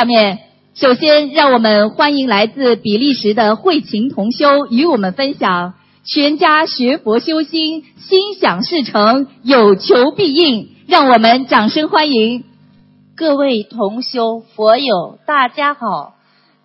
下面，首先让我们欢迎来自比利时的慧琴同修与我们分享全家学佛修心，心想事成，有求必应。让我们掌声欢迎各位同修佛友，大家好！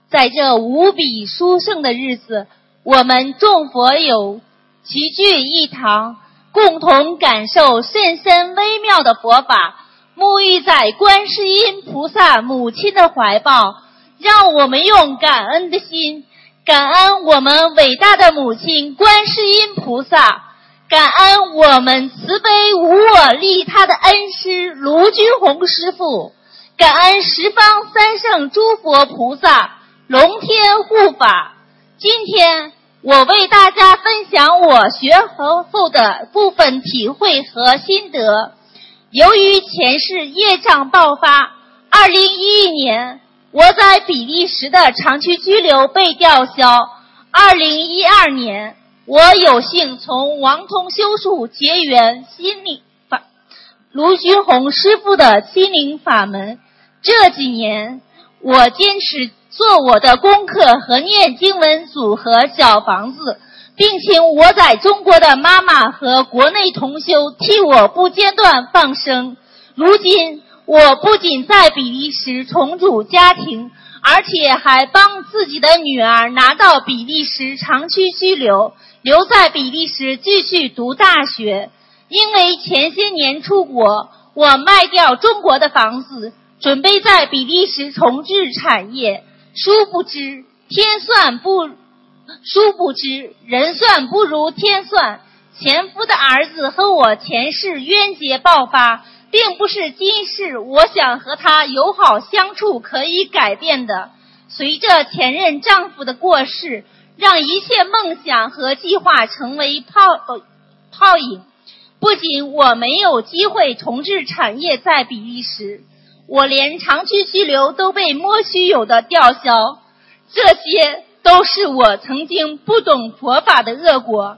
在这无比殊胜的日子，我们众佛友齐聚一堂，共同感受甚深微妙的佛法。沐浴在观世音菩萨母亲的怀抱，让我们用感恩的心，感恩我们伟大的母亲观世音菩萨，感恩我们慈悲无我利他的恩师卢军宏师傅，感恩十方三圣诸佛菩萨龙天护法。今天我为大家分享我学佛后的部分体会和心得。由于前世业障爆发，二零一一年我在比利时的长期居留被吊销。二零一二年，我有幸从王通修术结缘心灵法卢军宏师傅的心灵法门。这几年，我坚持做我的功课和念经文组合小房子。并请我在中国的妈妈和国内同修替我不间断放生。如今，我不仅在比利时重组家庭，而且还帮自己的女儿拿到比利时长期居留，留在比利时继续读大学。因为前些年出国，我卖掉中国的房子，准备在比利时重置产业。殊不知，天算不。殊不知，人算不如天算。前夫的儿子和我前世冤结爆发，并不是今世我想和他友好相处可以改变的。随着前任丈夫的过世，让一切梦想和计划成为泡泡影。不仅我没有机会重置产业在比利时，我连长期居留都被莫须有的吊销。这些。都是我曾经不懂佛法的恶果。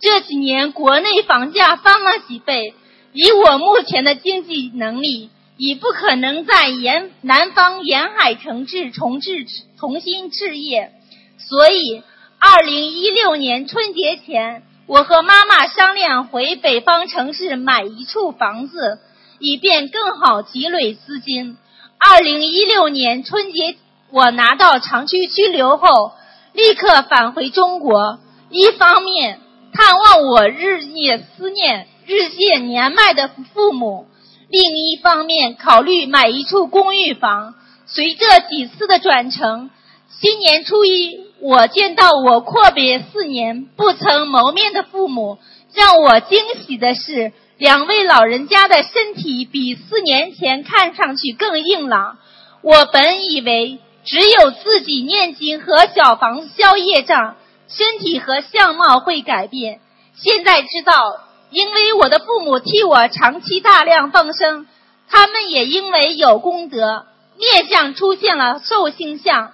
这几年国内房价翻了几倍，以我目前的经济能力，已不可能在沿南方沿海城市重置重新置业。所以，二零一六年春节前，我和妈妈商量回北方城市买一处房子，以便更好积累资金。二零一六年春节，我拿到长期居留后。立刻返回中国，一方面探望我日夜思念、日渐年迈的父母，另一方面考虑买一处公寓房。随着几次的转乘，新年初一，我见到我阔别四年不曾谋面的父母，让我惊喜的是，两位老人家的身体比四年前看上去更硬朗。我本以为。只有自己念经和小房子消业障，身体和相貌会改变。现在知道，因为我的父母替我长期大量放生，他们也因为有功德，面相出现了寿星相。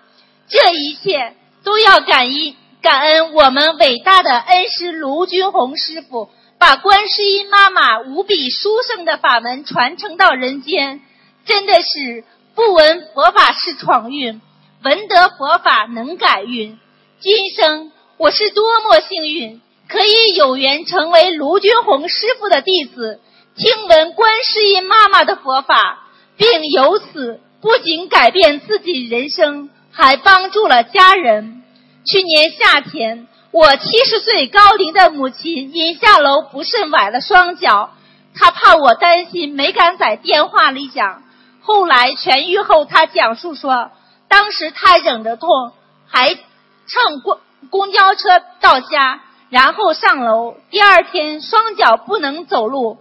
这一切都要感恩感恩我们伟大的恩师卢军宏师傅，把观世音妈妈无比殊胜的法门传承到人间，真的是。不闻佛法是闯运，闻得佛法能改运。今生我是多么幸运，可以有缘成为卢军红师傅的弟子，听闻观世音妈妈的佛法，并由此不仅改变自己人生，还帮助了家人。去年夏天，我七十岁高龄的母亲因下楼不慎崴了双脚，她怕我担心，没敢在电话里讲。后来痊愈后，他讲述说，当时他忍着痛，还乘公公交车到家，然后上楼。第二天双脚不能走路，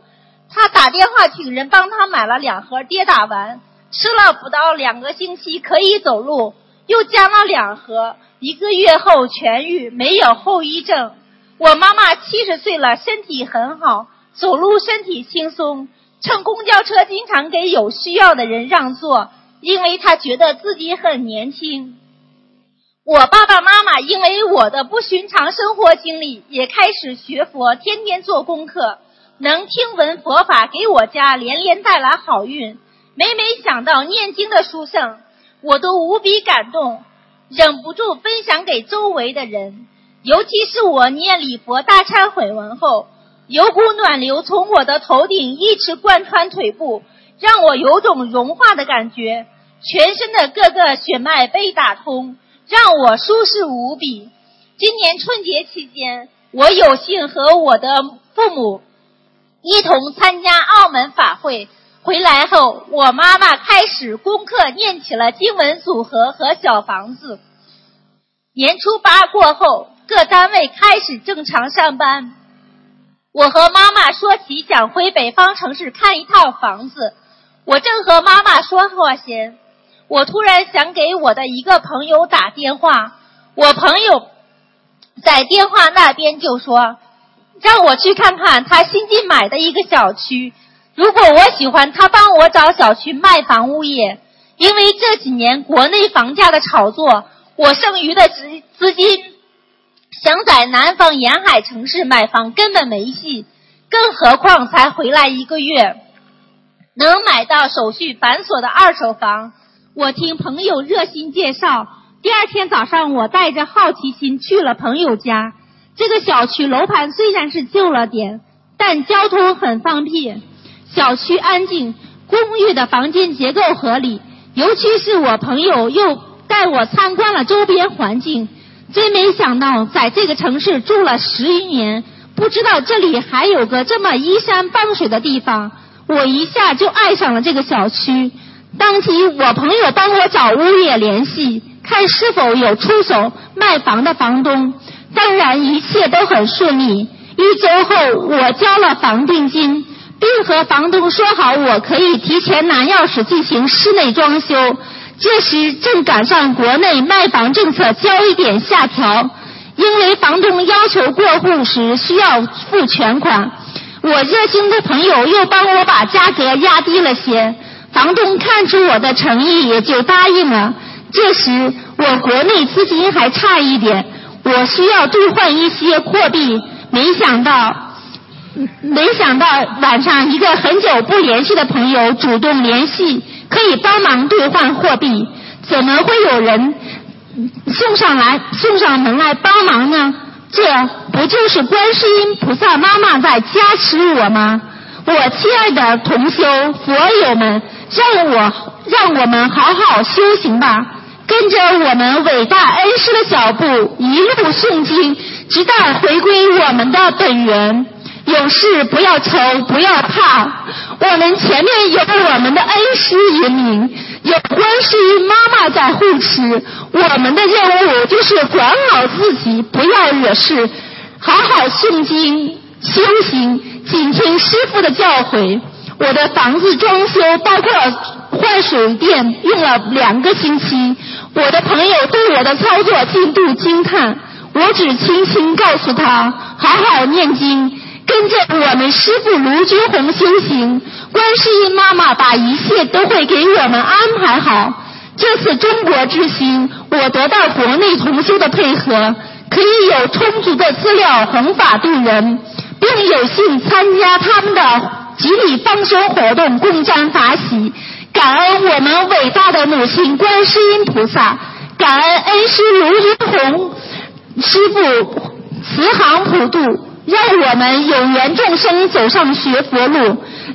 他打电话请人帮他买了两盒跌打丸，吃了不到两个星期可以走路，又加了两盒，一个月后痊愈，没有后遗症。我妈妈七十岁了，身体很好，走路身体轻松。乘公交车经常给有需要的人让座，因为他觉得自己很年轻。我爸爸妈妈因为我的不寻常生活经历，也开始学佛，天天做功课，能听闻佛法，给我家连连带来好运。每每想到念经的书圣，我都无比感动，忍不住分享给周围的人。尤其是我念礼佛大忏悔文后，有股暖流从我的头顶一直贯穿腿部，让我有种融化的感觉，全身的各个血脉被打通，让我舒适无比。今年春节期间，我有幸和我的父母一同参加澳门法会。回来后，我妈妈开始功课，念起了经文组合和小房子。年初八过后，各单位开始正常上班。我和妈妈说起想回北方城市看一套房子，我正和妈妈说话间，我突然想给我的一个朋友打电话。我朋友在电话那边就说，让我去看看他新近买的一个小区。如果我喜欢他帮我找小区卖房物业，因为这几年国内房价的炒作，我剩余的资资金想在南方沿海城市买房根本没戏，更何况才回来一个月，能买到手续繁琐的二手房。我听朋友热心介绍，第二天早上我带着好奇心去了朋友家。这个小区楼盘虽然是旧了点，但交通很方便。小区安静，公寓的房间结构合理，尤其是我朋友又带我参观了周边环境，真没想到在这个城市住了十余年，不知道这里还有个这么依山傍水的地方，我一下就爱上了这个小区。当即我朋友帮我找物业联系，看是否有出手卖房的房东，当然一切都很顺利。一周后，我交了房定金。并和房东说好，我可以提前拿钥匙进行室内装修。这时正赶上国内卖房政策交一点下调，因为房东要求过户时需要付全款。我热心的朋友又帮我把价格压低了些，房东看出我的诚意也就答应了。这时我国内资金还差一点，我需要兑换一些货币，没想到。没想到晚上一个很久不联系的朋友主动联系，可以帮忙兑换货币。怎么会有人送上来送上门来帮忙呢？这不就是观世音菩萨妈妈在加持我吗？我亲爱的同修佛友们，让我让我们好好修行吧，跟着我们伟大恩师的脚步，一路诵经，直到回归我们的本源。有事不要愁，不要怕，我们前面有我们的恩师引领，有观世音妈妈在护持。我们的任务就是管好自己，不要惹事，好好诵经修行，谨听师傅的教诲。我的房子装修包括换水电，用了两个星期。我的朋友对我的操作进度惊叹，我只轻轻告诉他，好好念经。跟着我们师傅卢军红修行，观世音妈妈把一切都会给我们安排好。这次中国之行，我得到国内同修的配合，可以有充足的资料弘法度人，并有幸参加他们的集体放生活动，共沾法喜。感恩我们伟大的母亲观世音菩萨，感恩恩师卢军红师傅慈航普渡。让我们有缘众生走上学佛路，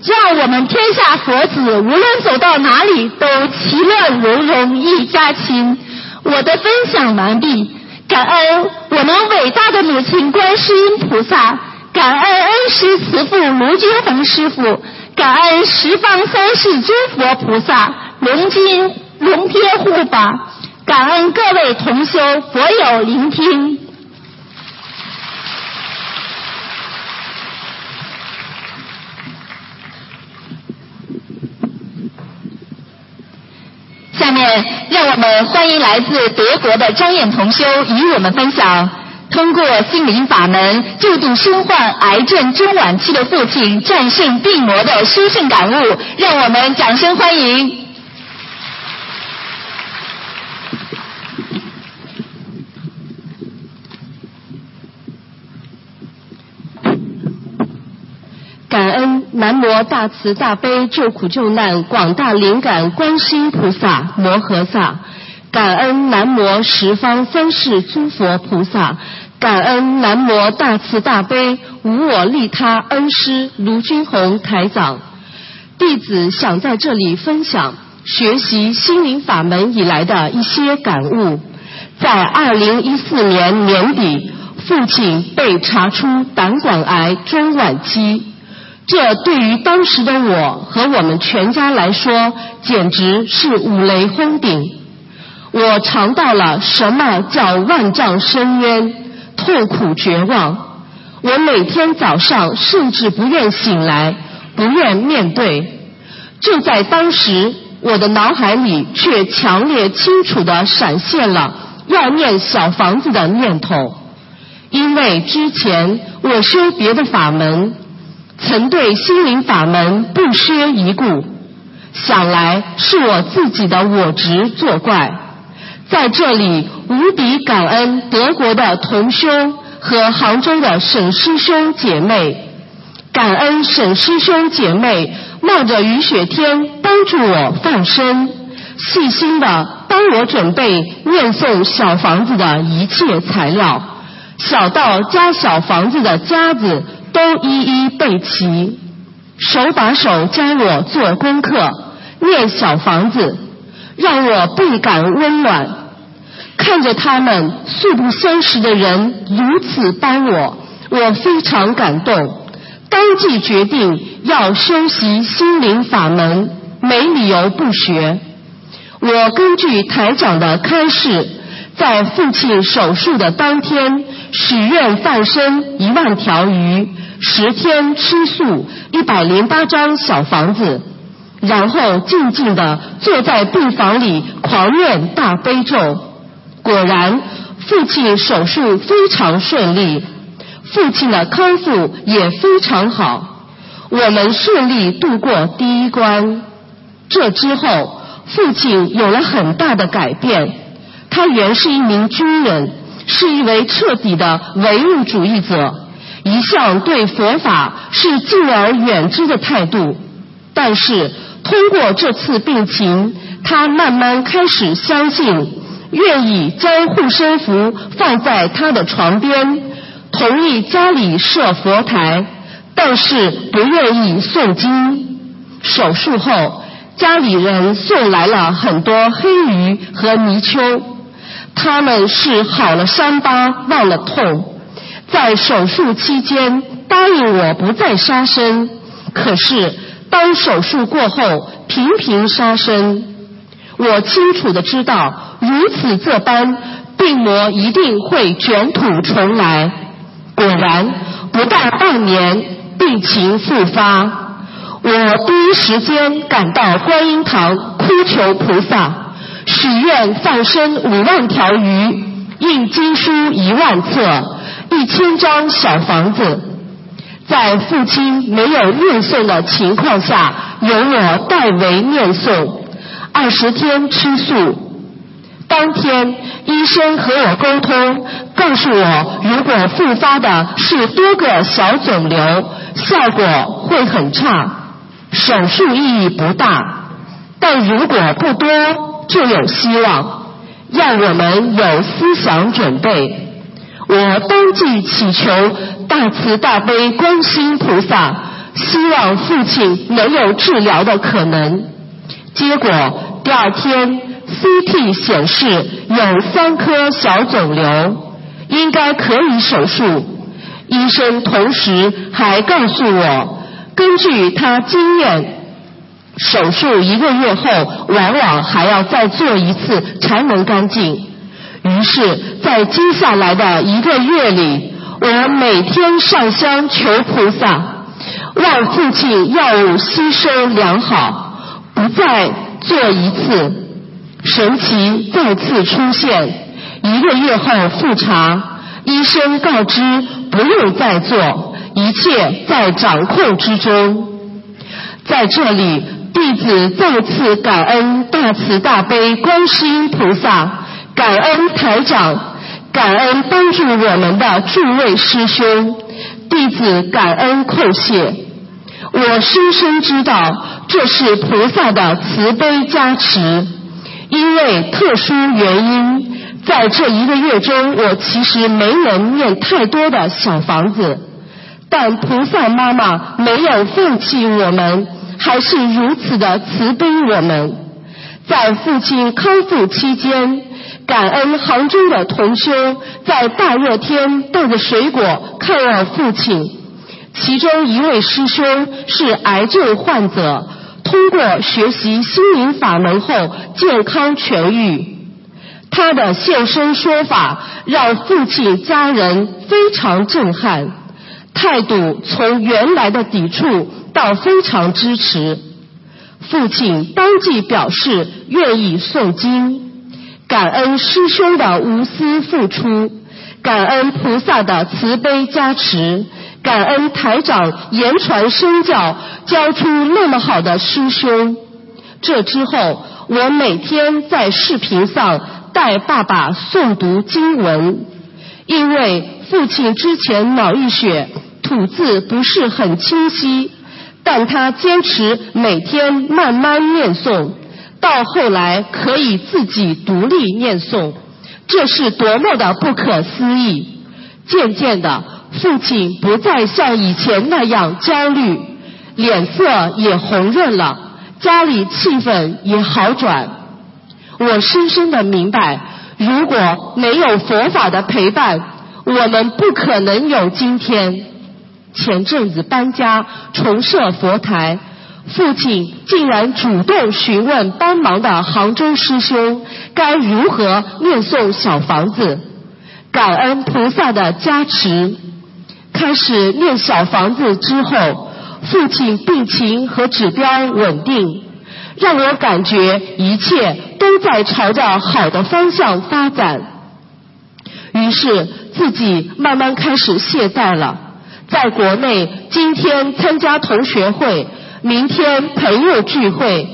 让我们天下佛子无论走到哪里都其乐融融一家亲。我的分享完毕，感恩我们伟大的母亲观世音菩萨，感恩恩师慈父卢军宏师傅，感恩十方三世诸佛菩萨龙金龙天护法，感恩各位同修佛友聆听。下面，让我们欢迎来自德国的张燕同修与我们分享，通过心灵法门救度身患癌症中晚期的父亲战胜病魔的殊胜感悟。让我们掌声欢迎！感恩南无大慈大悲救苦救难广大灵感观世音菩萨摩诃萨，感恩南无十方三世诸佛菩萨，感恩南无大慈大悲无我利他恩师卢军宏台长。弟子想在这里分享学习心灵法门以来的一些感悟。在二零一四年年底，父亲被查出胆管癌中晚期。这对于当时的我和我们全家来说，简直是五雷轰顶。我尝到了什么叫万丈深渊，痛苦绝望。我每天早上甚至不愿醒来，不愿面对。就在当时，我的脑海里却强烈清楚地闪现了要念小房子的念头，因为之前我修别的法门。曾对心灵法门不屑一顾，想来是我自己的我执作怪。在这里无比感恩德国的同修和杭州的沈师兄姐妹，感恩沈师兄姐妹冒着雨雪天帮助我放生，细心的帮我准备念诵小房子的一切材料，小到加小房子的夹子。都一一备齐，手把手教我做功课，念小房子，让我倍感温暖。看着他们素不相识的人如此帮我，我非常感动，当即决定要修习心灵法门，没理由不学。我根据台长的开示，在父亲手术的当天许愿放生一万条鱼。十天吃素，一百零八张小房子，然后静静的坐在病房里狂念大悲咒。果然，父亲手术非常顺利，父亲的康复也非常好，我们顺利度过第一关。这之后，父亲有了很大的改变。他原是一名军人，是一位彻底的唯物主义者。一向对佛法是敬而远之的态度，但是通过这次病情，他慢慢开始相信，愿意将护身符放在他的床边，同意家里设佛台，但是不愿意诵经。手术后，家里人送来了很多黑鱼和泥鳅，他们是好了伤疤忘了痛。在手术期间答应我不再杀生，可是当手术过后频频杀生。我清楚的知道，如此这般病魔一定会卷土重来。果然，不到半年，病情复发。我第一时间赶到观音堂哭求菩萨，许愿放生五万条鱼，印经书一万册。一千张小房子，在父亲没有念诵的情况下，由我代为念诵。二十天吃素。当天，医生和我沟通，告诉我，如果复发的是多个小肿瘤，效果会很差，手术意义不大；但如果不多，就有希望，让我们有思想准备。我当即祈求大慈大悲观世音菩萨，希望父亲能有治疗的可能。结果第二天 CT 显示有三颗小肿瘤，应该可以手术。医生同时还告诉我，根据他经验，手术一个月后往往还要再做一次才能干净。于是，在接下来的一个月里，我每天上香求菩萨，让父亲药物吸收良好，不再做一次。神奇再次出现，一个月后复查，医生告知不用再做，一切在掌控之中。在这里，弟子再次感恩大慈大悲观世音菩萨。感恩台长，感恩帮助我们的诸位师兄，弟子感恩叩谢。我深深知道这是菩萨的慈悲加持，因为特殊原因，在这一个月中，我其实没能念太多的小房子，但菩萨妈妈没有放弃我们，还是如此的慈悲我们。在父亲康复期间，感恩杭州的同修在大热天带着水果看望父亲。其中一位师兄是癌症患者，通过学习心灵法门后健康痊愈。他的现身说法让父亲家人非常震撼，态度从原来的抵触到非常支持。父亲当即表示愿意诵经，感恩师兄的无私付出，感恩菩萨的慈悲加持。感恩台长言传身教，教出那么好的师兄。这之后，我每天在视频上带爸爸诵读经文，因为父亲之前脑溢血，吐字不是很清晰，但他坚持每天慢慢念诵，到后来可以自己独立念诵，这是多么的不可思议！渐渐的。父亲不再像以前那样焦虑，脸色也红润了，家里气氛也好转。我深深的明白，如果没有佛法的陪伴，我们不可能有今天。前阵子搬家重设佛台，父亲竟然主动询问帮忙的杭州师兄该如何念诵小房子，感恩菩萨的加持。开始念小房子之后，父亲病情和指标稳定，让我感觉一切都在朝着好的方向发展。于是自己慢慢开始懈怠了。在国内，今天参加同学会，明天朋友聚会，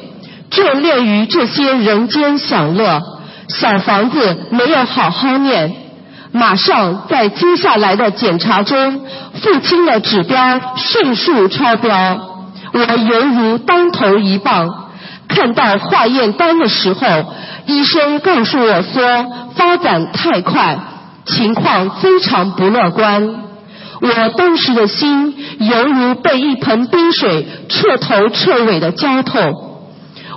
眷恋于这些人间享乐，小房子没有好好念。马上在接下来的检查中，父亲的指标迅速超标，我犹如当头一棒。看到化验单的时候，医生告诉我说发展太快，情况非常不乐观。我当时的心犹如被一盆冰水彻头彻尾的浇透，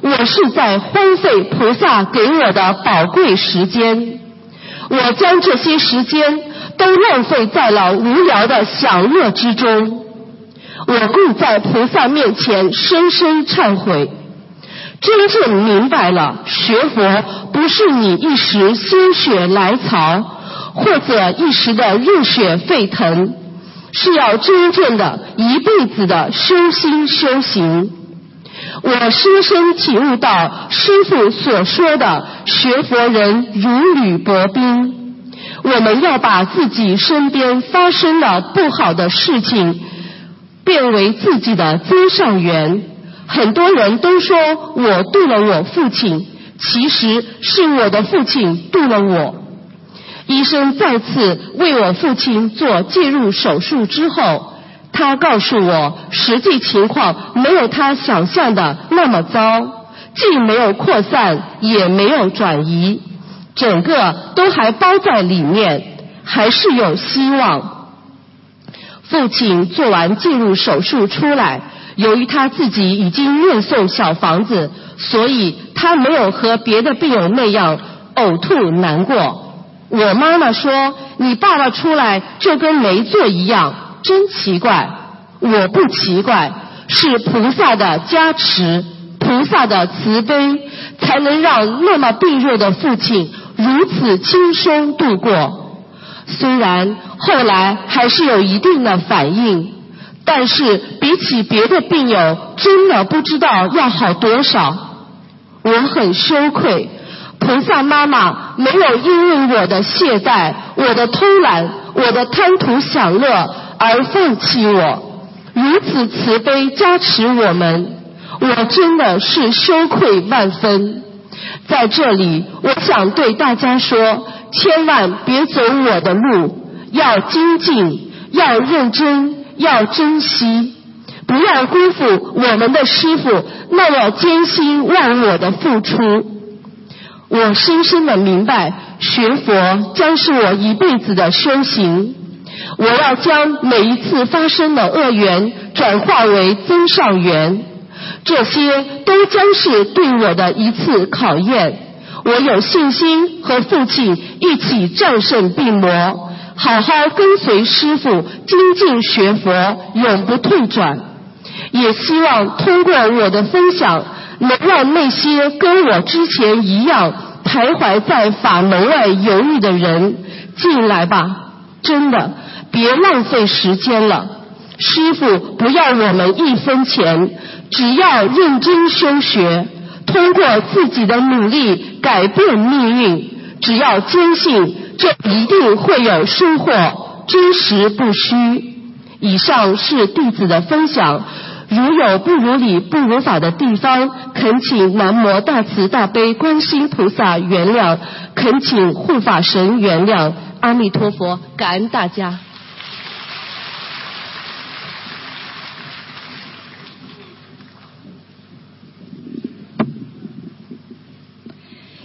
我是在荒废菩萨给我的宝贵时间。我将这些时间都浪费在了无聊的享乐之中。我跪在菩萨面前深深忏悔，真正明白了学佛不是你一时心血来潮，或者一时的热血沸腾，是要真正的一辈子的修心修行。我深深体悟到师父所说的学佛人如履薄冰。我们要把自己身边发生的不好的事情变为自己的增上缘。很多人都说我渡了我父亲，其实是我的父亲渡了我。医生再次为我父亲做介入手术之后。他告诉我，实际情况没有他想象的那么糟，既没有扩散，也没有转移，整个都还包在里面，还是有希望。父亲做完介入手术出来，由于他自己已经念诵小房子，所以他没有和别的病友那样呕吐难过。我妈妈说：“你爸爸出来就跟没做一样。”真奇怪，我不奇怪，是菩萨的加持，菩萨的慈悲，才能让那么病弱的父亲如此轻松度过。虽然后来还是有一定的反应，但是比起别的病友，真的不知道要好多少。我很羞愧，菩萨妈妈没有因为我的懈怠、我的偷懒、我的贪图享乐。而放弃我，如此慈悲加持我们，我真的是羞愧万分。在这里，我想对大家说，千万别走我的路，要精进，要认真，要珍惜，不要辜负我们的师傅那么艰辛忘我的付出。我深深的明白，学佛将是我一辈子的修行。我要将每一次发生的恶缘转化为增上缘，这些都将是对我的一次考验。我有信心和父亲一起战胜病魔，好好跟随师傅精进学佛，永不退转。也希望通过我的分享，能让那些跟我之前一样徘徊在法门外犹豫的人进来吧。真的，别浪费时间了。师傅不要我们一分钱，只要认真修学。通过自己的努力改变命运，只要坚信，这一定会有收获，真实不虚。以上是弟子的分享，如有不如理、不如法的地方，恳请南无大慈大悲观世音菩萨原谅，恳请护法神原谅。阿弥陀佛，感恩大家。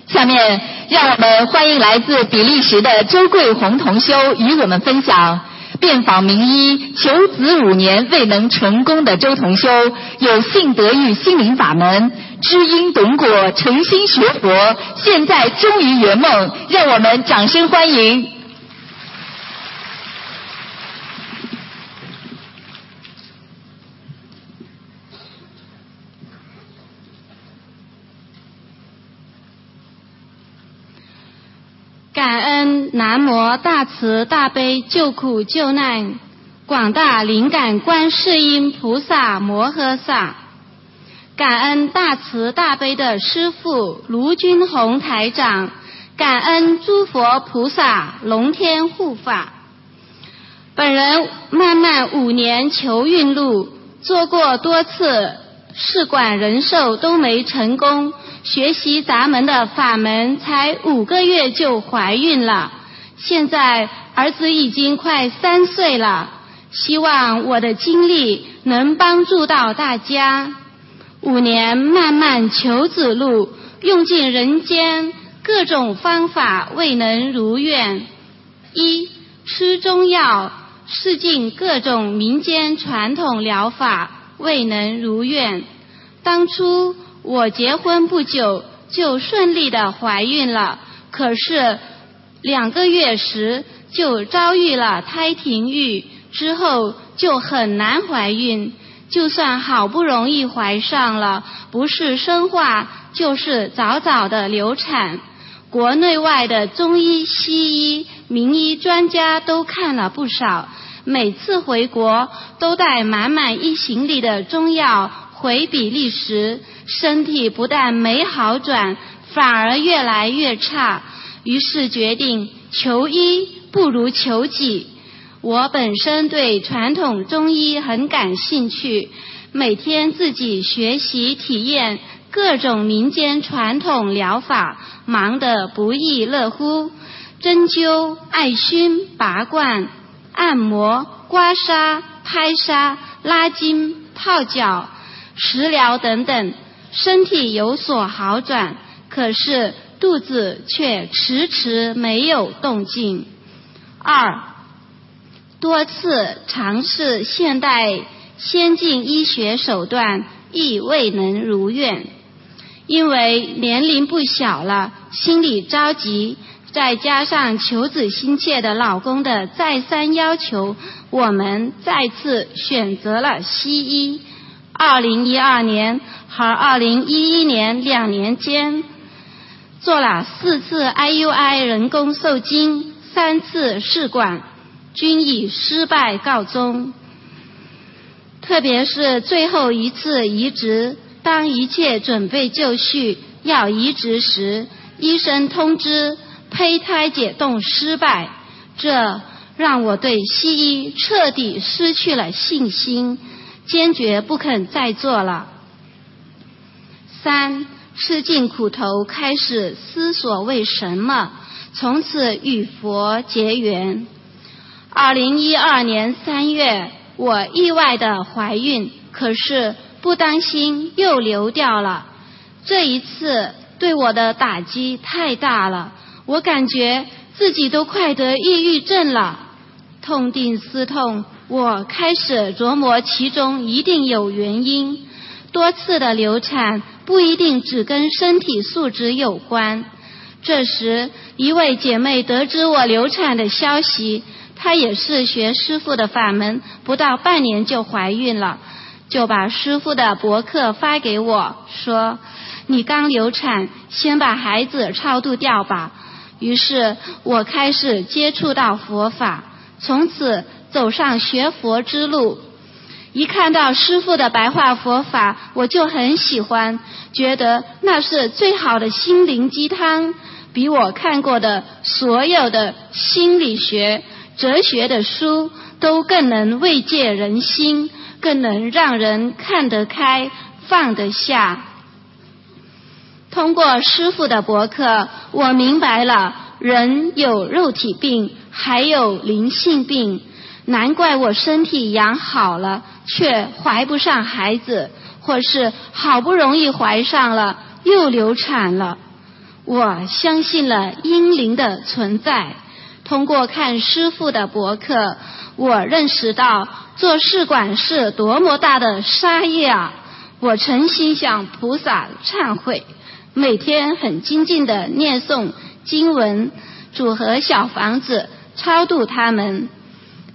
下面，让我们欢迎来自比利时的周桂红同修与我们分享：遍访名医求子五年未能成功的周同修，有幸得遇心灵法门，知因懂果，诚心学佛，现在终于圆梦。让我们掌声欢迎。感恩南无大慈大悲救苦救难广大灵感观世音菩萨摩诃萨，感恩大慈大悲的师父卢军宏台长，感恩诸佛菩萨龙天护法。本人漫漫五年求孕路，做过多次试管人寿都没成功。学习咱们的法门才五个月就怀孕了，现在儿子已经快三岁了，希望我的经历能帮助到大家。五年漫漫求子路，用尽人间各种方法未能如愿。一吃中药，试尽各种民间传统疗法未能如愿。当初。我结婚不久就顺利的怀孕了，可是两个月时就遭遇了胎停育，之后就很难怀孕。就算好不容易怀上了，不是生化就是早早的流产。国内外的中医、西医、名医专家都看了不少，每次回国都带满满一行李的中药回比利时。身体不但没好转，反而越来越差。于是决定求医不如求己。我本身对传统中医很感兴趣，每天自己学习体验各种民间传统疗法，忙得不亦乐乎。针灸、艾熏、拔罐、按摩、刮痧、拍痧、拉筋、泡脚、食疗等等。身体有所好转，可是肚子却迟迟没有动静。二，多次尝试现代先进医学手段，亦未能如愿。因为年龄不小了，心里着急，再加上求子心切的老公的再三要求，我们再次选择了西医。二零一二年。和二零一一年两年间，做了四次 IUI 人工受精，三次试管，均以失败告终。特别是最后一次移植，当一切准备就绪要移植时，医生通知胚胎解冻失败，这让我对西医彻底失去了信心，坚决不肯再做了。三吃尽苦头，开始思索为什么，从此与佛结缘。二零一二年三月，我意外的怀孕，可是不当心又流掉了。这一次对我的打击太大了，我感觉自己都快得抑郁症了。痛定思痛，我开始琢磨其中一定有原因。多次的流产不一定只跟身体素质有关。这时，一位姐妹得知我流产的消息，她也是学师傅的法门，不到半年就怀孕了，就把师傅的博客发给我，说：“你刚流产，先把孩子超度掉吧。”于是我开始接触到佛法。从此走上学佛之路，一看到师父的白话佛法，我就很喜欢，觉得那是最好的心灵鸡汤，比我看过的所有的心理学、哲学的书都更能慰藉人心，更能让人看得开、放得下。通过师傅的博客，我明白了人有肉体病。还有灵性病，难怪我身体养好了，却怀不上孩子，或是好不容易怀上了又流产了。我相信了阴灵的存在。通过看师傅的博客，我认识到做试管是多么大的杀业啊！我诚心向菩萨忏悔，每天很精进的念诵经文，组合小房子。超度他们。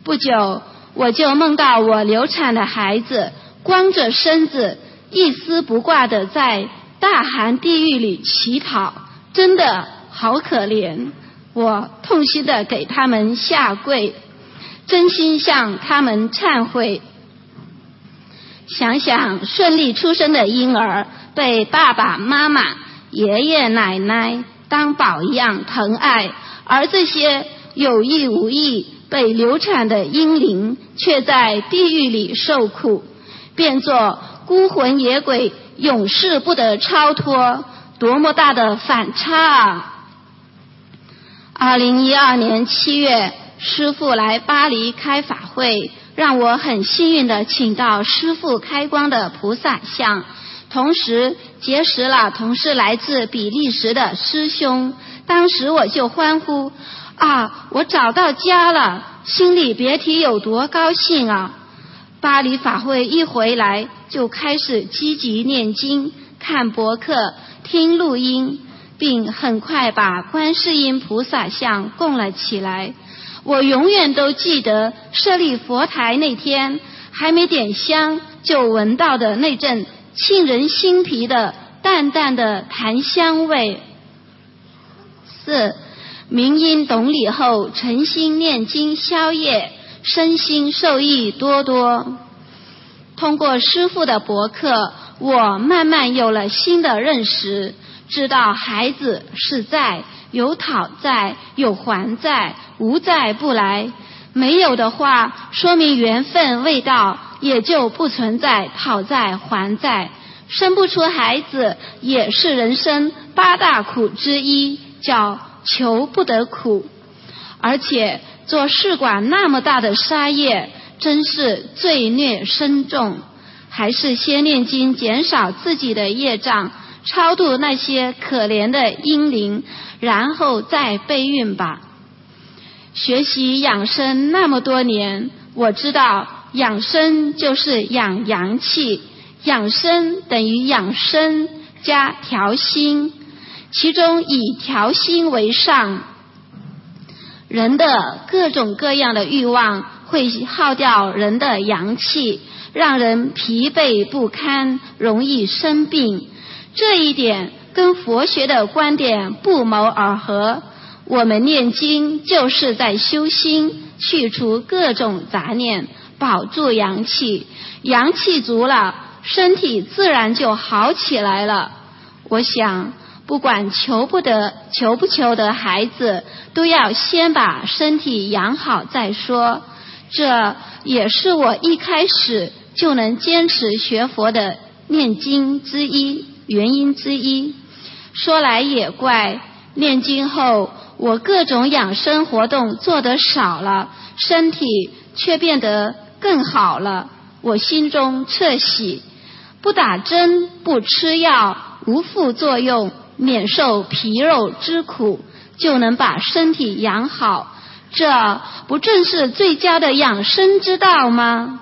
不久，我就梦到我流产的孩子光着身子，一丝不挂的在大寒地狱里乞讨，真的好可怜。我痛心的给他们下跪，真心向他们忏悔。想想顺利出生的婴儿被爸爸妈妈、爷爷奶奶当宝一样疼爱，而这些。有意无意被流产的婴灵，却在地狱里受苦，变作孤魂野鬼，永世不得超脱，多么大的反差啊！二零一二年七月，师父来巴黎开法会，让我很幸运的请到师父开光的菩萨像，同时结识了同是来自比利时的师兄，当时我就欢呼。啊！我找到家了，心里别提有多高兴啊！巴黎法会一回来，就开始积极念经、看博客、听录音，并很快把观世音菩萨像供了起来。我永远都记得设立佛台那天，还没点香，就闻到的那阵沁人心脾的淡淡的檀香味。四。明因懂理后，诚心念经消业，身心受益多多。通过师父的博客，我慢慢有了新的认识，知道孩子是债，有讨债，有还债，无债不来。没有的话，说明缘分未到，也就不存在讨债还债。生不出孩子，也是人生八大苦之一，叫。求不得苦，而且做试管那么大的杀业，真是罪孽深重。还是先念经，减少自己的业障，超度那些可怜的婴灵，然后再备孕吧。学习养生那么多年，我知道养生就是养阳气，养生等于养生加调心。其中以调心为上，人的各种各样的欲望会耗掉人的阳气，让人疲惫不堪，容易生病。这一点跟佛学的观点不谋而合。我们念经就是在修心，去除各种杂念，保住阳气。阳气足了，身体自然就好起来了。我想。不管求不得、求不求得孩子，都要先把身体养好再说。这也是我一开始就能坚持学佛的念经之一原因之一。说来也怪，念经后我各种养生活动做得少了，身体却变得更好了。我心中彻喜。不打针，不吃药，无副作用，免受皮肉之苦，就能把身体养好。这不正是最佳的养生之道吗？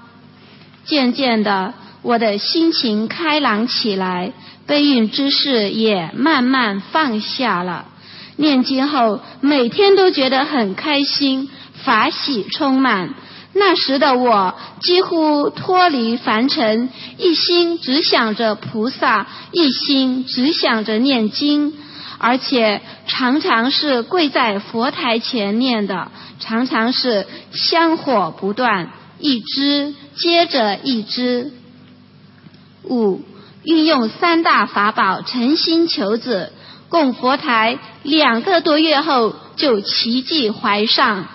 渐渐的，我的心情开朗起来，备孕之事也慢慢放下了。念经后，每天都觉得很开心，法喜充满。那时的我几乎脱离凡尘，一心只想着菩萨，一心只想着念经。而且常常是跪在佛台前念的，常常是香火不断，一支接着一支。五，运用三大法宝诚心求子，供佛台两个多月后就奇迹怀上。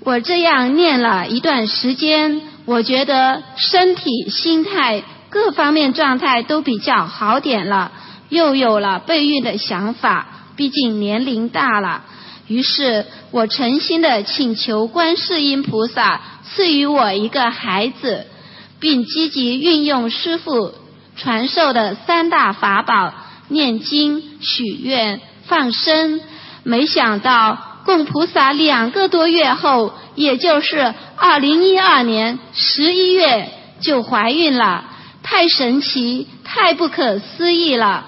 我这样念了一段时间，我觉得身体、心态各方面状态都比较好点了。又有了备孕的想法，毕竟年龄大了。于是我诚心的请求观世音菩萨赐予我一个孩子，并积极运用师父传授的三大法宝——念经、许愿、放生。没想到供菩萨两个多月后，也就是二零一二年十一月就怀孕了，太神奇，太不可思议了！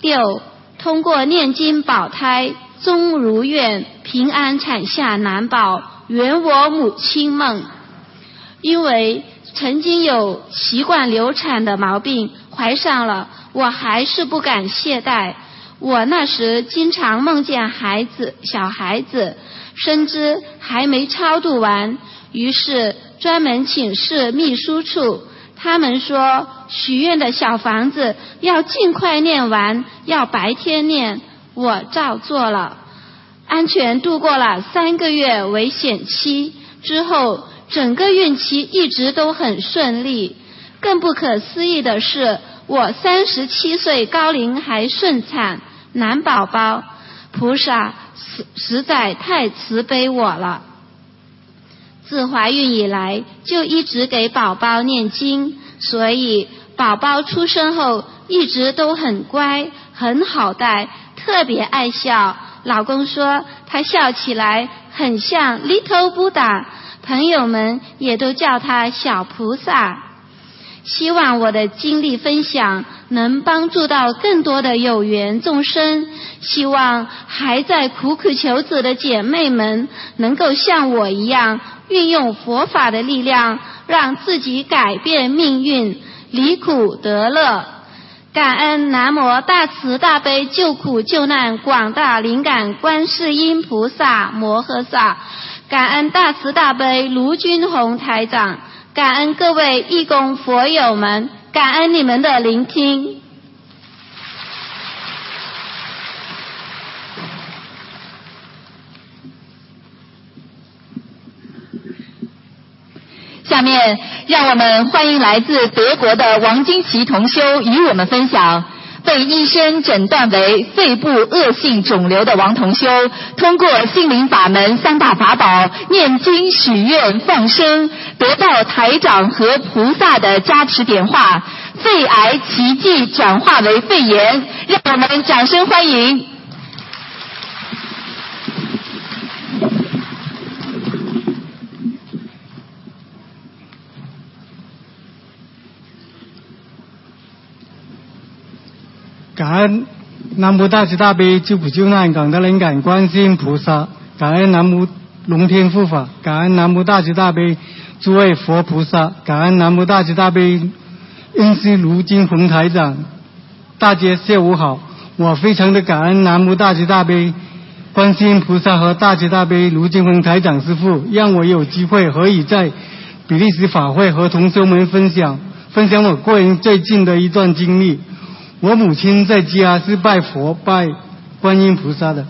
六，通过念经保胎，终如愿，平安产下男宝，圆我母亲梦。因为曾经有习惯流产的毛病，怀上了，我还是不敢懈怠。我那时经常梦见孩子，小孩子，深知还没超度完，于是专门请示秘书处。他们说许愿的小房子要尽快念完，要白天念。我照做了，安全度过了三个月危险期之后，整个孕期一直都很顺利。更不可思议的是，我三十七岁高龄还顺产男宝宝，菩萨实实在太慈悲我了。自怀孕以来，就一直给宝宝念经，所以宝宝出生后一直都很乖，很好带，特别爱笑。老公说他笑起来很像 Little Buddha，朋友们也都叫他小菩萨。希望我的经历分享能帮助到更多的有缘众生。希望还在苦苦求子的姐妹们能够像我一样，运用佛法的力量，让自己改变命运，离苦得乐。感恩南无大慈大悲救苦救难广大灵感观世音菩萨摩诃萨，感恩大慈大悲卢军宏台长。感恩各位义工佛友们，感恩你们的聆听。下面，让我们欢迎来自德国的王金奇同修与我们分享。被医生诊断为肺部恶性肿瘤的王同修，通过心灵法门三大法宝念经、许愿、放生，得到台长和菩萨的加持点化，肺癌奇迹转化为肺炎，让我们掌声欢迎。感恩南无大慈大悲救苦救难广大灵感观世音菩萨，感恩南无龙天护法，感恩南无大慈大悲诸位佛菩萨，感恩南无大慈大悲恩师卢金红台长。大家下午好，我非常的感恩南无大慈大悲观世音菩萨和大慈大悲卢金红台长师父，让我有机会可以在比利时法会和同修们分享分享我个人最近的一段经历。我母亲在家是拜佛拜观音菩萨的。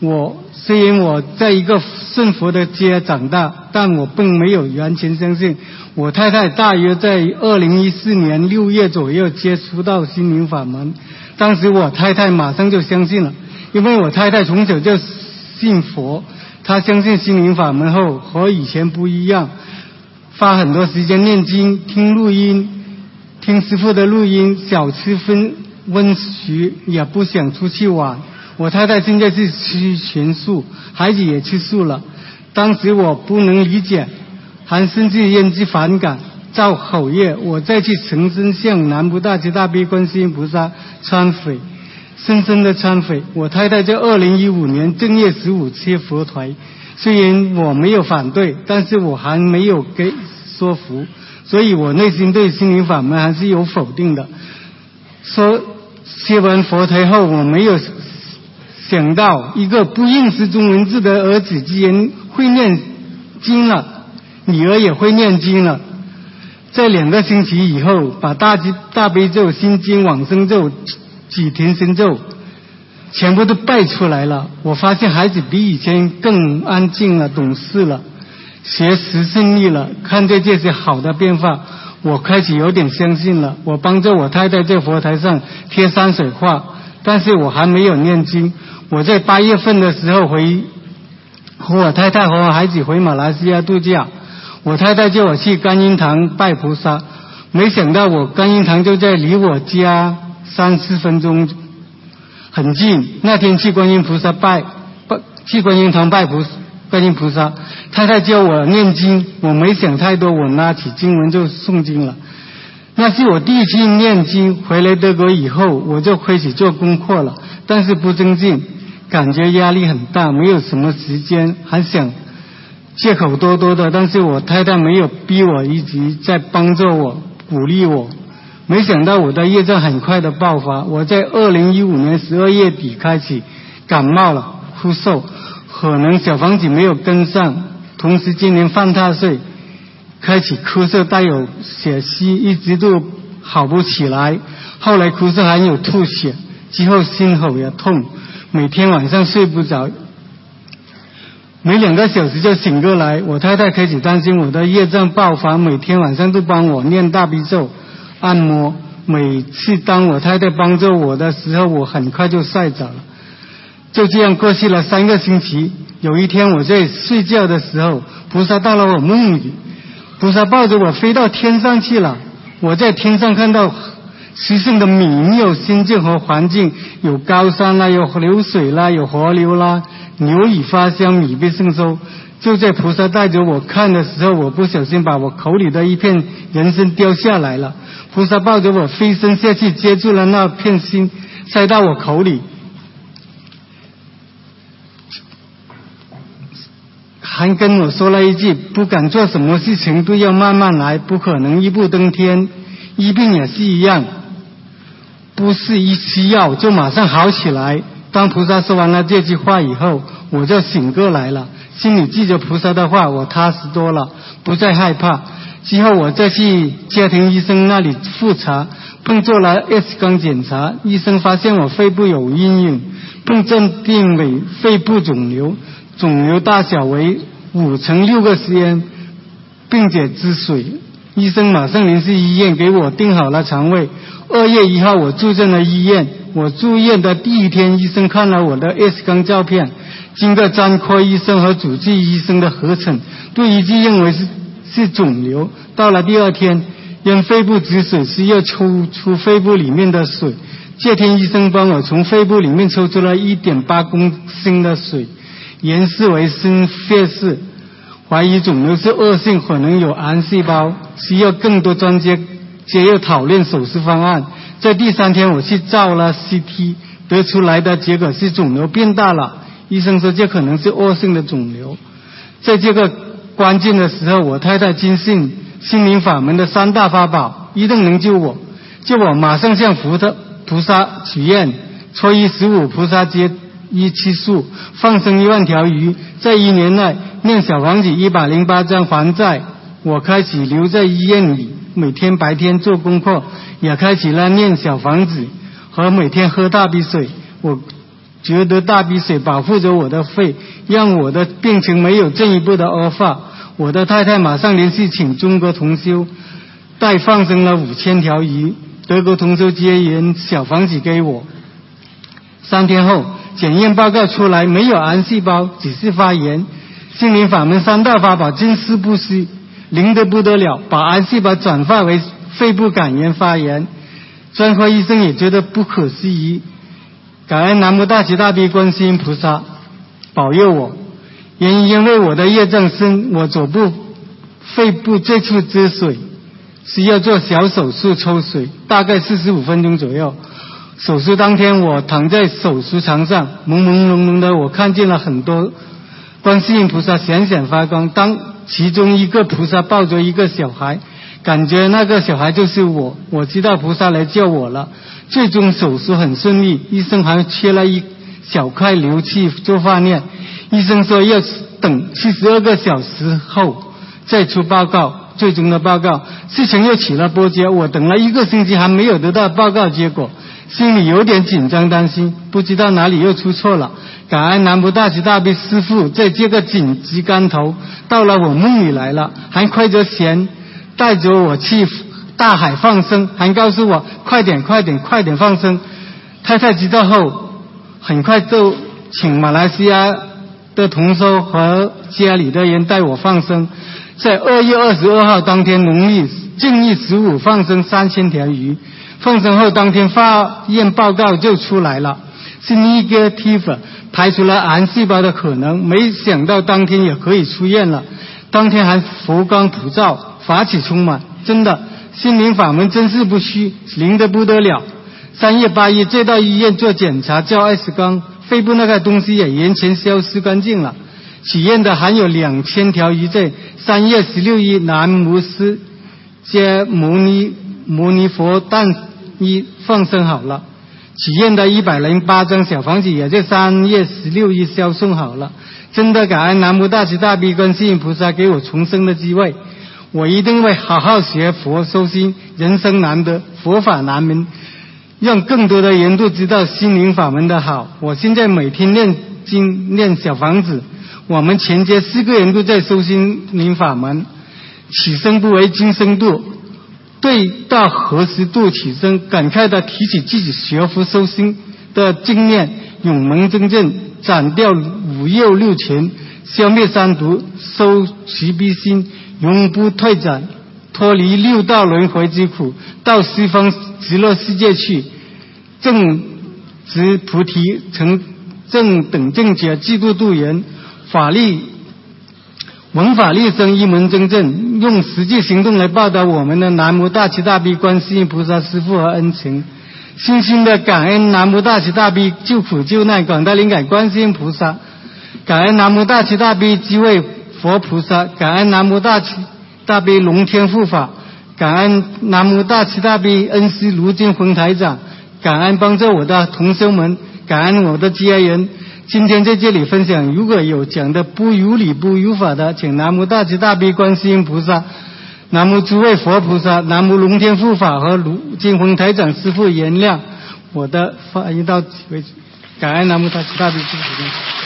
我虽然我在一个信佛的家长大，但我并没有完全相信。我太太大约在二零一四年六月左右接触到心灵法门，当时我太太马上就相信了，因为我太太从小就信佛，她相信心灵法门后和以前不一样。花很多时间念经、听录音、听师傅的录音，少吃分温食，也不想出去玩。我太太现在是吃全素，孩子也吃素了。当时我不能理解，还甚至厌之反感。造口业，我再去诚心向南无大慈大悲观世音菩萨忏悔，深深的忏悔。我太太在二零一五年正月十五切佛台，虽然我没有反对，但是我还没有给说服，所以我内心对心灵法门还是有否定的。说切完佛台后，我没有想到一个不认识中文字的儿子竟然会念经了，女儿也会念经了。在两个星期以后，把大吉大悲咒、心经、往生咒、几田神咒全部都背出来了。我发现孩子比以前更安静了、懂事了，学习顺利了。看见这些好的变化，我开始有点相信了。我帮着我太太在佛台上贴山水画，但是我还没有念经。我在八月份的时候回和我太太和我孩子回马来西亚度假。我太太叫我去观音堂拜菩萨，没想到我观音堂就在离我家三四分钟，很近。那天去观音菩萨拜拜，去观音堂拜菩观音菩萨，太太叫我念经，我没想太多，我拿起经文就诵经了。那是我第一次念经，回来德国以后，我就开始做功课了，但是不增进，感觉压力很大，没有什么时间，还想。借口多多的，但是我太太没有逼我，一直在帮助我、鼓励我。没想到我的业障很快的爆发。我在二零一五年十二月底开始感冒了，咳嗽，可能小房子没有跟上，同时今年犯大岁，开始咳嗽带有血丝，一直都好不起来。后来咳嗽还有吐血，之后心口也痛，每天晚上睡不着。每两个小时就醒过来，我太太开始担心我的业障爆发，每天晚上都帮我念大悲咒、按摩。每次当我太太帮助我的时候，我很快就睡着了。就这样过去了三个星期。有一天我在睡觉的时候，菩萨到了我梦里，菩萨抱着我飞到天上去了。我在天上看到十胜的美妙心境和环境，有高山啦，有流水啦，有河流啦。牛已发香，米被圣收。就在菩萨带着我看的时候，我不小心把我口里的一片人参掉下来了。菩萨抱着我飞身下去，接住了那片心，塞到我口里，还跟我说了一句：“不敢做什么事情都要慢慢来，不可能一步登天。医病也是一样，不是一吃药就马上好起来。”当菩萨说完了这句话以后，我就醒过来了，心里记着菩萨的话，我踏实多了，不再害怕。之后我再去家庭医生那里复查，并做了 X 光检查，医生发现我肺部有阴影，并鉴定为肺部肿瘤，肿瘤大小为五乘六个 cm，并且积水。医生马上联系医院给我订好了肠胃。二月一号我住进了医院。我住院的第一天，医生看了我的 X 光照片，经过专科医生和主治医生的合诊，对一致认为是是肿瘤。到了第二天，因肺部积水，需要抽出肺部里面的水。这天，医生帮我从肺部里面抽出了一点八公升的水，颜色为深血室，怀疑肿瘤是恶性，可能有癌细胞，需要更多专家接要讨论手术方案。在第三天，我去照了 CT，得出来的结果是肿瘤变大了。医生说这可能是恶性的肿瘤。在这个关键的时候，我太太坚信心灵法门的三大法宝一定能救我，救我马上向福特菩萨许愿，初一十五菩萨节一七数放生一万条鱼，在一年内念小房子一百零八张还债。我开始留在医院里，每天白天做功课。也开始了念小房子和每天喝大鼻水。我觉得大鼻水保护着我的肺，让我的病情没有进一步的恶化。我的太太马上联系请中国同修，代放生了五千条鱼。德国同修接人小房子给我。三天后检验报告出来，没有癌细胞，只是发炎。心灵法门三大法宝真是不虚。灵得不得了，把癌细胞转化为肺部感染发炎。专科医生也觉得不可思议。感恩南无大慈大悲观世音菩萨保佑我。原因因为我的业障深，我左部肺部这处积水，需要做小手术抽水，大概四十五分钟左右。手术当天，我躺在手术床上，朦朦胧胧的，我看见了很多观世音菩萨闪闪发光。当其中一个菩萨抱着一个小孩，感觉那个小孩就是我，我知道菩萨来救我了。最终手术很顺利，医生还切了一小块瘤去做化验。医生说要等七十二个小时后再出报告。最终的报告，事情又起了波折。我等了一个星期还没有得到报告结果。心里有点紧张，担心不知道哪里又出错了。感恩南无大慈大悲师父在这个紧急关头到了我梦里来了，还快着弦带着我去大海放生，还告诉我快点快点快点放生。太太知道后，很快就请马来西亚的同修和家里的人带我放生。在二月二十二号当天，农历正月十五放生三千条鱼。放生后当天化验报告就出来了，是 negative，排除了癌细胞的可能。没想到当天也可以出院了，当天还佛光普照，法喜充满，真的心灵法门真是不虚，灵的不得了。三月八日再到医院做检查，照 X 光，肺部那个东西也完全消失干净了。取验的还有两千条鱼在三月十六日南无斯接摩尼摩尼佛诞。一放生好了，许愿的一百零八张小房子也在三月十六日销送好了。真的感恩南无大慈大悲观世音菩萨给我重生的机会，我一定会好好学佛修心。人生难得，佛法难明，让更多的人都知道心灵法门的好。我现在每天念经念小房子，我们全家四个人都在修心灵法门，起生不为今生度。对到何时度起身，感慨地提起自己学佛修心的经验，勇猛正正，斩掉五欲六尘，消灭三毒，收慈悲心，永不退转，脱离六道轮回之苦，到西方极乐世界去，正直菩提，成正等正觉，济度度人，法力。文法立生一门真正，用实际行动来报答我们的南无大慈大悲观世音菩萨师父和恩情，心心的感恩南无大慈大悲救苦救难广大灵感观世音菩萨，感恩南无大慈大悲即位佛菩萨，感恩南无大慈大悲龙天护法，感恩南无大慈大悲恩师卢金红台长，感恩帮助我的同修们，感恩我的家人。今天在这里分享，如果有讲的不如理、不如法的，请南无大慈大悲观世音菩萨、南无诸位佛菩萨、南无龙天护法和卢金红台长师父原谅我的发言到此为止。感恩南无大慈大悲观世音菩萨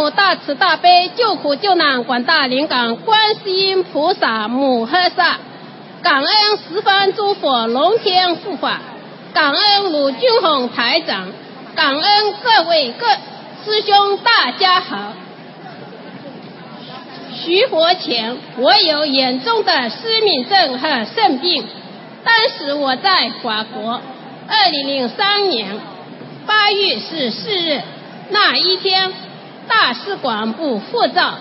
恩南无大慈大悲救苦救难广大灵感观世音菩萨母诃萨，感恩十方诸佛龙天护法，感恩鲁俊宏台长，感恩各位各师兄大家好。徐佛前，我有严重的失明症和肾病，当时我在法国，二零零三年八月十四日。那一天，大使馆部护照，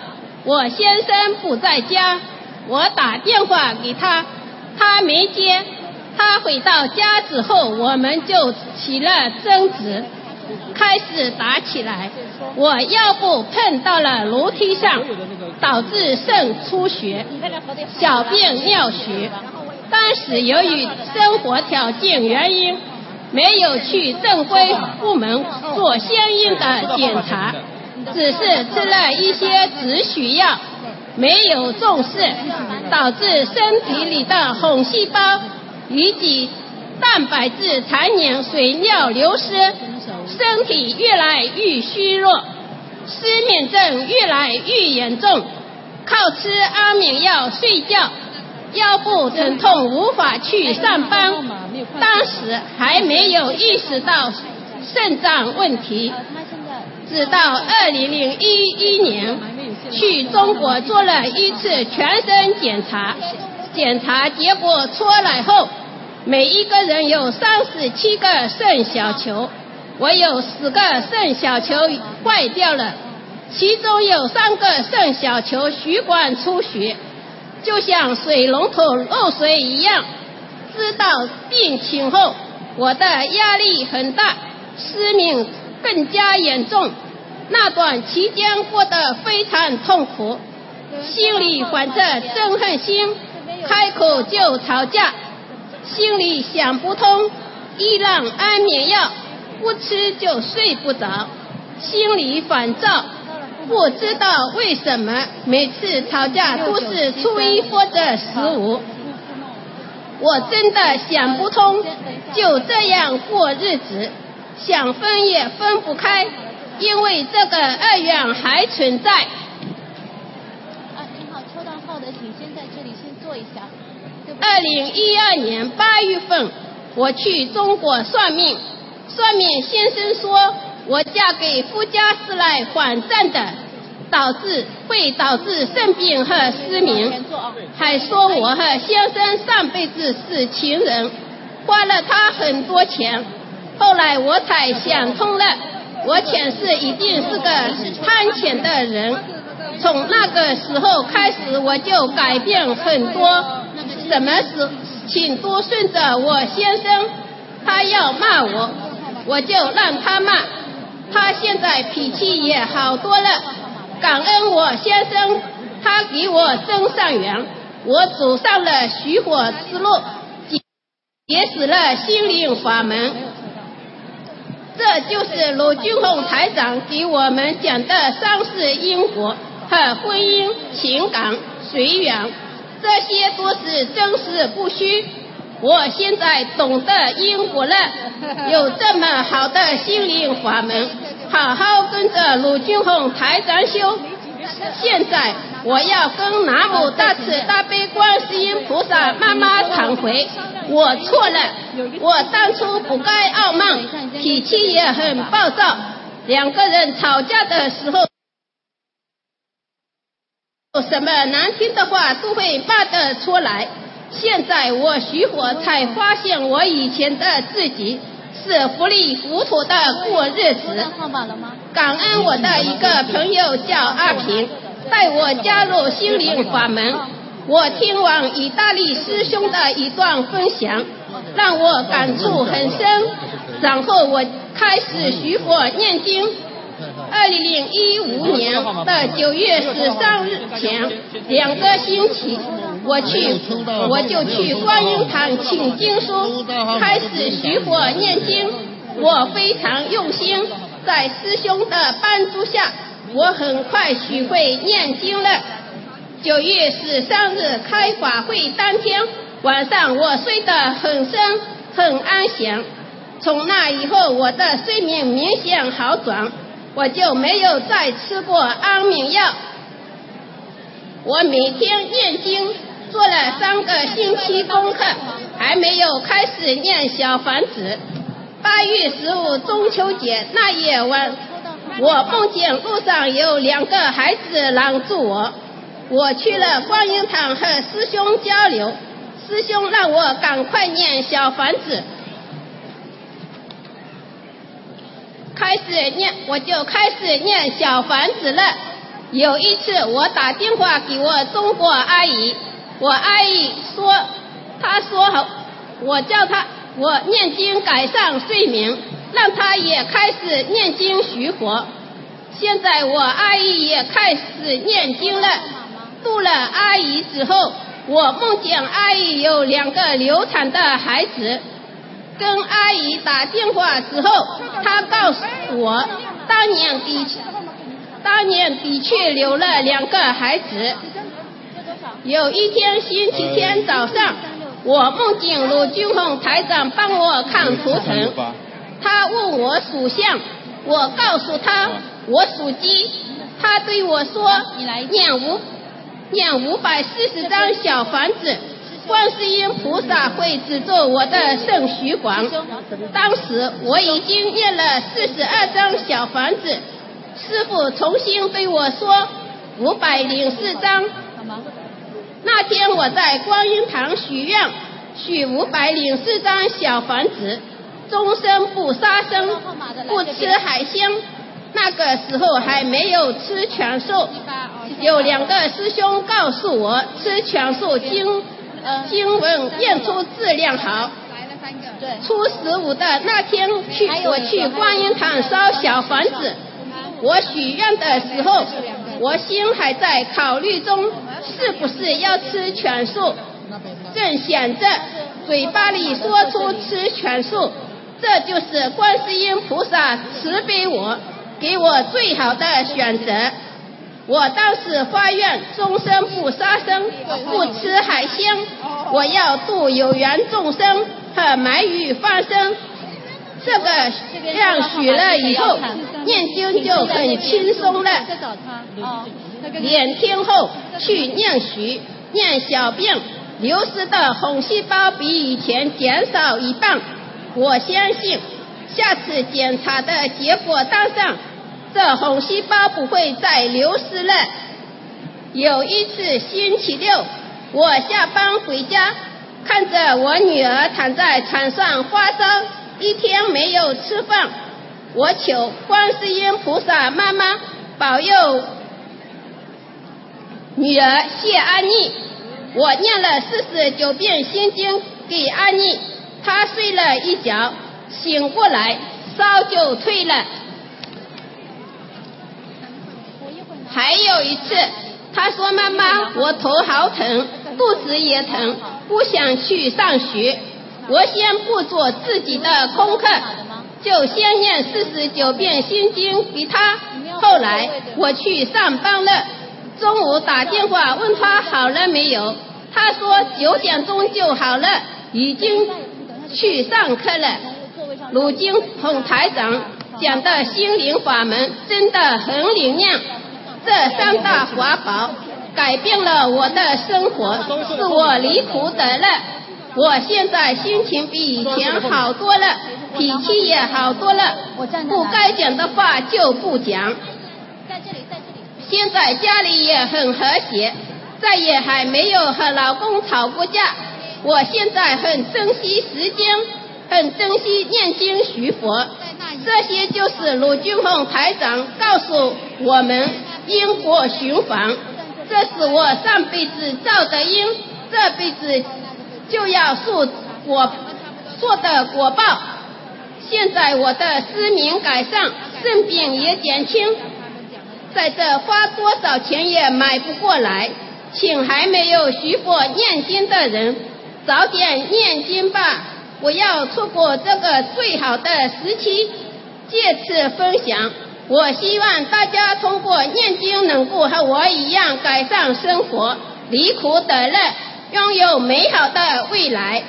我先生不在家，我打电话给他，他没接。他回到家之后，我们就起了争执，开始打起来。我腰部碰到了楼梯上，导致肾出血，小便尿血。当时由于生活条件原因。没有去正规部门做相应的检查，只是吃了一些止血药，没有重视，导致身体里的红细胞以及蛋白质残留、水尿流失，身体越来越虚弱，失眠症越来越严重，靠吃安眠药睡觉，腰部疼痛无法去上班，当时还没有意识到肾脏问题，直到二零零一一年去中国做了一次全身检查，检查结果出来后，每一个人有三十七个肾小球，我有十个肾小球坏掉了，其中有三个肾小球血管出血。就像水龙头漏水一样，知道病情后，我的压力很大，失眠更加严重。那段期间过得非常痛苦，心里怀着憎恨心，开口就吵架，心里想不通，一让安眠药，不吃就睡不着，心里烦躁。不知道为什么每次吵架都是初一或者十五，我真的想不通，就这样过日子，想分也分不开，因为这个二元还存在。啊，您好，抽到号的请先在这里先坐一下。二零一二年八月份，我去中国算命，算命先生说。我嫁给夫家是来还债的，导致会导致肾病和失明，还说我和先生上辈子是情人，花了他很多钱。后来我才想通了，我前世一定是个贪钱的人。从那个时候开始，我就改变很多，什么事请多顺着我先生，他要骂我，我就让他骂。他现在脾气也好多了，感恩我先生，他给我增上缘，我走上了许火之路，结结识了心灵法门。这就是鲁俊宏台长给我们讲的三世因果和婚姻情感随缘，这些都是真实不虚。我现在懂得因果了，有这么好的心灵法门，好好跟着鲁俊宏台长修。现在我要跟南无大慈大悲观世音菩萨妈妈忏悔，我错了，我当初不该傲慢，脾气也很暴躁，两个人吵架的时候，有什么难听的话都会骂得出来。现在我徐火才发现，我以前的自己是糊里糊涂的过日子。感恩我的一个朋友叫阿平，带我加入心灵法门。我听完意大利师兄的一段分享，让我感触很深。然后我开始学佛念经。二零零一五年的九月十三日前两个星期。我去，我就去观音堂请经书，开始许佛念经。我非常用心，在师兄的帮助下，我很快学会念经了。九月十三日开法会当天晚上，我睡得很深，很安详。从那以后，我的睡眠明显好转，我就没有再吃过安眠药。我每天念经。做了三个星期功课，还没有开始念小房子。八月十五中秋节那夜晚，我梦见路上有两个孩子拦住我。我去了观音堂和师兄交流，师兄让我赶快念小房子。开始念，我就开始念小房子了。有一次，我打电话给我中国阿姨。我阿姨说，她说好，我叫她我念经改善睡眠，让她也开始念经徐活。现在我阿姨也开始念经了。度了阿姨之后，我梦见阿姨有两个流产的孩子。跟阿姨打电话之后，她告诉我，当年的当年的确留了两个孩子。有一天星期天早上，我梦见陆军宏台长帮我看图腾，他问我属相，我告诉他我属鸡，他对我说念五念五百四十张小房子，观世音菩萨会资助我的圣虚广。当时我已经念了四十二张小房子，师傅重新对我说五百零四张。那天我在观音堂许愿，许五百零四张小房子，终身不杀生，不吃海鲜。那个时候还没有吃全素，有两个师兄告诉我，吃全素经经文验出质量好。初十五的那天去，我去观音堂烧小房子，我许愿的时候，我心还在考虑中，是不是要吃全素？正想着，嘴巴里说出吃全素，这就是观世音菩萨慈悲我。给我最好的选择。我当时发愿，终身不杀生，不吃海鲜。我要度有缘众生和鳗鱼放生。这个样许了以后，念经就很轻松了。两天后去念许，念小病流失的红细胞比以前减少一半。我相信下次检查的结果单上。这红细胞不会再流失了。有一次星期六，我下班回家，看着我女儿躺在床上发烧，一天没有吃饭。我求观世音菩萨妈妈保佑女儿谢安妮。我念了四十九遍心经给安妮，她睡了一觉，醒过来烧就退了。还有一次，她说：“妈妈，我头好疼，肚子也疼，不想去上学。我先不做自己的功课，就先念四十九遍心经给他。后来我去上班了，中午打电话问他好了没有，他说九点钟就好了，已经去上课了。如今孔台长讲的心灵法门真的很灵验。”这三大法宝改变了我的生活，是我离苦得乐。我现在心情比以前好多了，脾气也好多了。不该讲的话就不讲。在这里，在这里。现在家里也很和谐，再也还没有和老公吵过架。我现在很珍惜时间，很珍惜念经学佛。这些就是卢俊凤台长告诉我们。因果循环，这是我上辈子造的因，这辈子就要受果做的果报。现在我的失眠改善，肾病也减轻，在这花多少钱也买不过来，请还没有学过念经的人早点念经吧，不要错过这个最好的时期。借此分享。我希望大家通过念经，能够和我一样改善生活，离苦得乐，拥有美好的未来。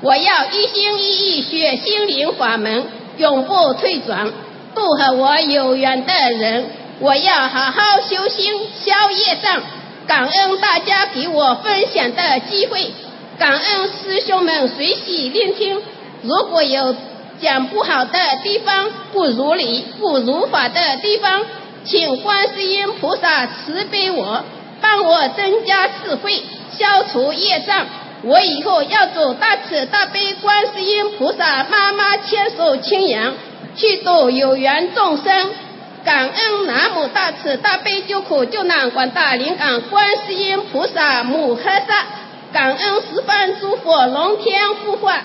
我要一心一意学心灵法门，永不退转，度和我有缘的人。我要好好修心，消业障。感恩大家给我分享的机会，感恩师兄们随喜聆听。如果有。讲不好的地方，不如理、不如法的地方，请观世音菩萨慈悲我，帮我增加智慧，消除业障。我以后要走大慈大悲观世音菩萨妈妈千手千眼，去度有缘众生。感恩南无大慈大悲救苦救难广大灵感观世音菩萨母诃萨，感恩十方诸佛龙天护法。